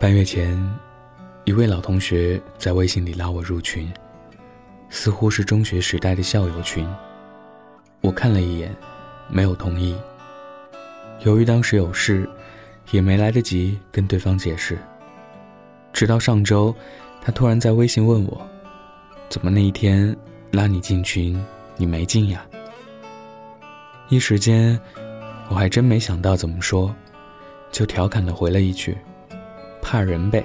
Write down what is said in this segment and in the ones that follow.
半月前，一位老同学在微信里拉我入群，似乎是中学时代的校友群。我看了一眼，没有同意。由于当时有事，也没来得及跟对方解释。直到上周，他突然在微信问我：“怎么那一天拉你进群，你没进呀？”一时间，我还真没想到怎么说，就调侃的回了一句。怕人呗。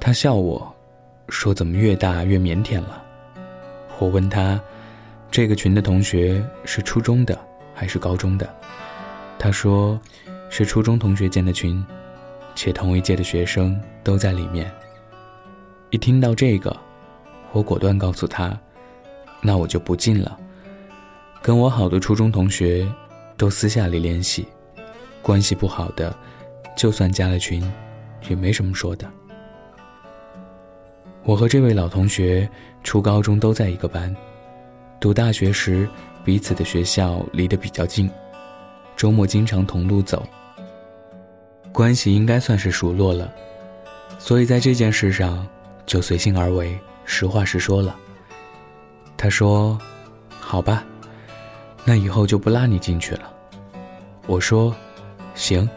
他笑我，说怎么越大越腼腆了。我问他，这个群的同学是初中的还是高中的？他说，是初中同学建的群，且同一届的学生都在里面。一听到这个，我果断告诉他，那我就不进了。跟我好的初中同学，都私下里联系，关系不好的。就算加了群，也没什么说的。我和这位老同学初高中都在一个班，读大学时彼此的学校离得比较近，周末经常同路走，关系应该算是熟络了。所以在这件事上就随性而为，实话实说了。他说：“好吧，那以后就不拉你进去了。”我说：“行。”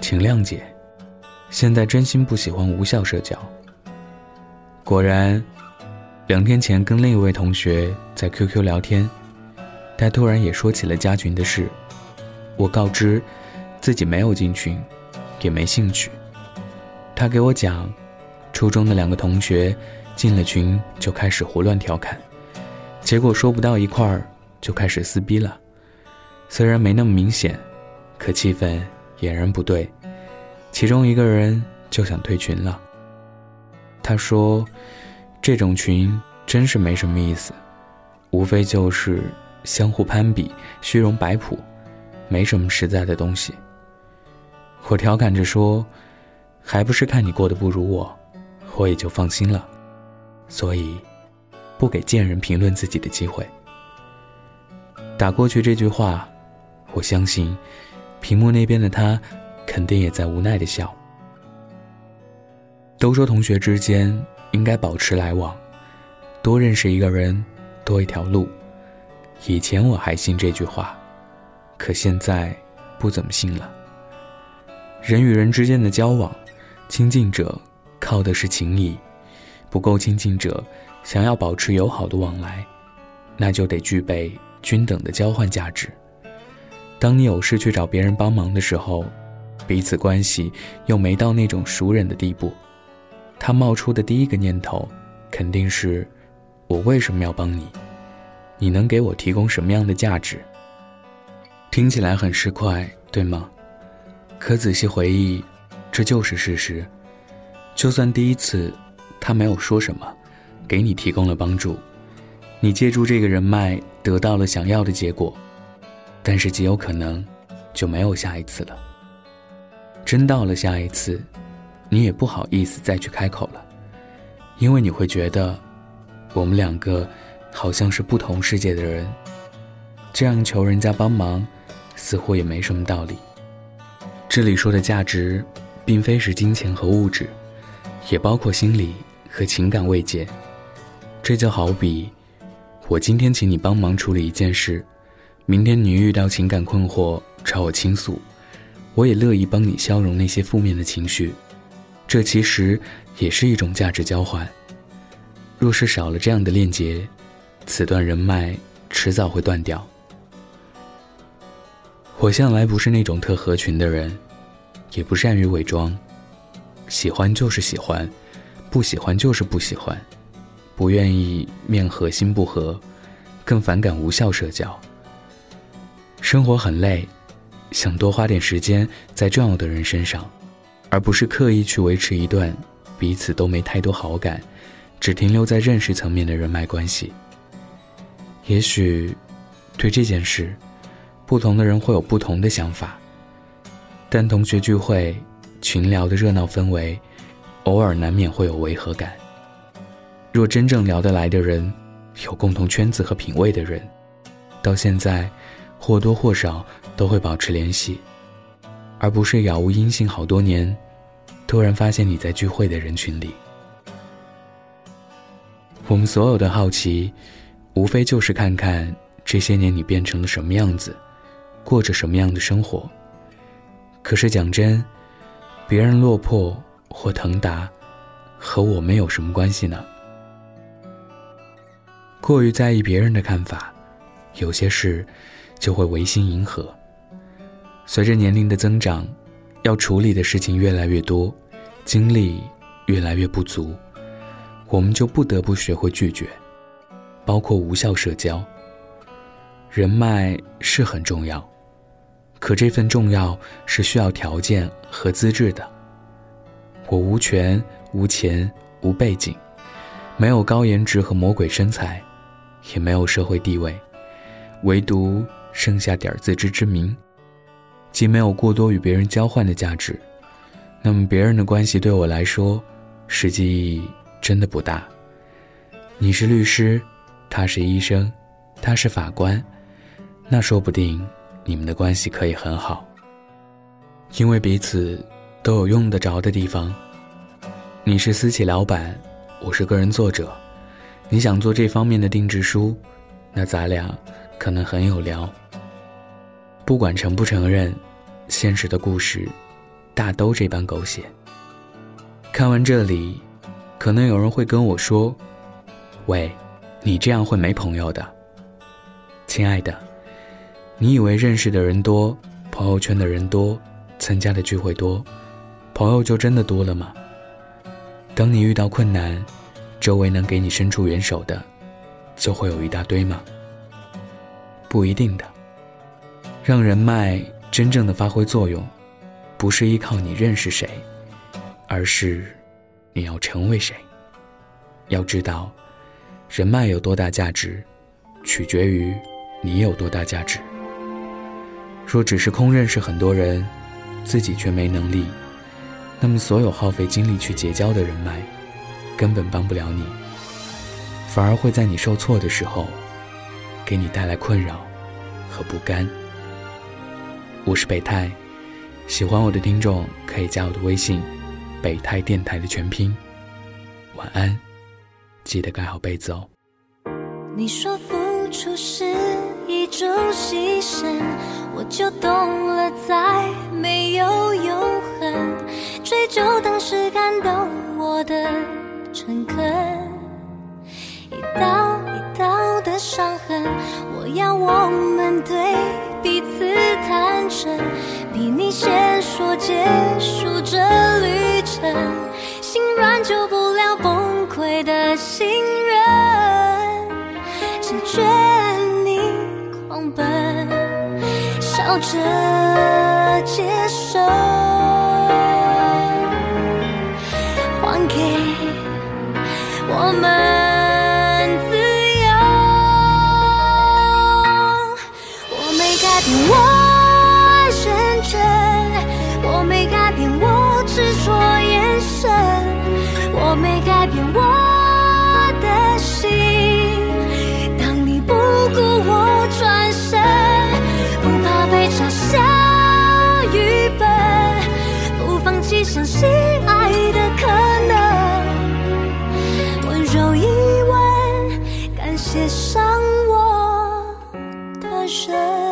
请谅解，现在真心不喜欢无效社交。果然，两天前跟另一位同学在 QQ 聊天，他突然也说起了加群的事。我告知自己没有进群，也没兴趣。他给我讲，初中的两个同学进了群就开始胡乱调侃，结果说不到一块儿就开始撕逼了。虽然没那么明显，可气氛。俨然不对，其中一个人就想退群了。他说：“这种群真是没什么意思，无非就是相互攀比、虚荣摆谱，没什么实在的东西。”我调侃着说：“还不是看你过得不如我，我也就放心了。所以，不给贱人评论自己的机会。”打过去这句话，我相信。屏幕那边的他，肯定也在无奈的笑。都说同学之间应该保持来往，多认识一个人，多一条路。以前我还信这句话，可现在不怎么信了。人与人之间的交往，亲近者靠的是情谊，不够亲近者，想要保持友好的往来，那就得具备均等的交换价值。当你有事去找别人帮忙的时候，彼此关系又没到那种熟人的地步，他冒出的第一个念头，肯定是：我为什么要帮你？你能给我提供什么样的价值？听起来很市侩，对吗？可仔细回忆，这就是事实。就算第一次他没有说什么，给你提供了帮助，你借助这个人脉得到了想要的结果。但是极有可能，就没有下一次了。真到了下一次，你也不好意思再去开口了，因为你会觉得，我们两个好像是不同世界的人。这样求人家帮忙，似乎也没什么道理。这里说的价值，并非是金钱和物质，也包括心理和情感慰藉。这就好比，我今天请你帮忙处理一件事。明天你遇到情感困惑找我倾诉，我也乐意帮你消融那些负面的情绪，这其实也是一种价值交换。若是少了这样的链接，此段人脉迟早会断掉。我向来不是那种特合群的人，也不善于伪装，喜欢就是喜欢，不喜欢就是不喜欢，不愿意面和心不和，更反感无效社交。生活很累，想多花点时间在重要的人身上，而不是刻意去维持一段彼此都没太多好感、只停留在认识层面的人脉关系。也许，对这件事，不同的人会有不同的想法。但同学聚会、群聊的热闹氛围，偶尔难免会有违和感。若真正聊得来的人，有共同圈子和品味的人，到现在。或多或少都会保持联系，而不是杳无音信好多年，突然发现你在聚会的人群里。我们所有的好奇，无非就是看看这些年你变成了什么样子，过着什么样的生活。可是讲真，别人落魄或腾达，和我们有什么关系呢？过于在意别人的看法，有些事就会违心迎合。随着年龄的增长，要处理的事情越来越多，精力越来越不足。我们就不得不学会拒绝，包括无效社交。人脉是很重要，可这份重要是需要条件和资质的。我无权、无钱、无背景，没有高颜值和魔鬼身材，也没有社会地位，唯独剩下点自知之明，既没有过多与别人交换的价值。那么，别人的关系对我来说，实际意义。真的不大。你是律师，他是医生，他是法官，那说不定你们的关系可以很好，因为彼此都有用得着的地方。你是私企老板，我是个人作者，你想做这方面的定制书，那咱俩可能很有聊。不管承不承认，现实的故事大都这般狗血。看完这里。可能有人会跟我说：“喂，你这样会没朋友的。”亲爱的，你以为认识的人多，朋友圈的人多，参加的聚会多，朋友就真的多了吗？当你遇到困难，周围能给你伸出援手的，就会有一大堆吗？不一定的。让人脉真正的发挥作用，不是依靠你认识谁，而是。你要成为谁？要知道，人脉有多大价值，取决于你有多大价值。若只是空认识很多人，自己却没能力，那么所有耗费精力去结交的人脉，根本帮不了你，反而会在你受挫的时候，给你带来困扰和不甘。我是北泰，喜欢我的听众可以加我的微信。北泰电台的全拼，晚安，记得盖好被子哦。你说付出是一种牺牲，我就懂了，再没有永恒。追究当时感动我的诚恳，一道一道的伤痕，我要我们对彼此坦诚，比你先说结束这旅程。心软救不了崩溃的信任，拒绝你狂奔，笑着接受，还给我们改变我的心，当你不顾我转身，不怕被嘲笑愚笨，不放弃相信爱的可能，温柔一吻，感谢伤我的人。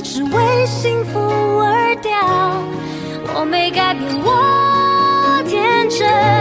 只为幸福而掉。我没改变我天真。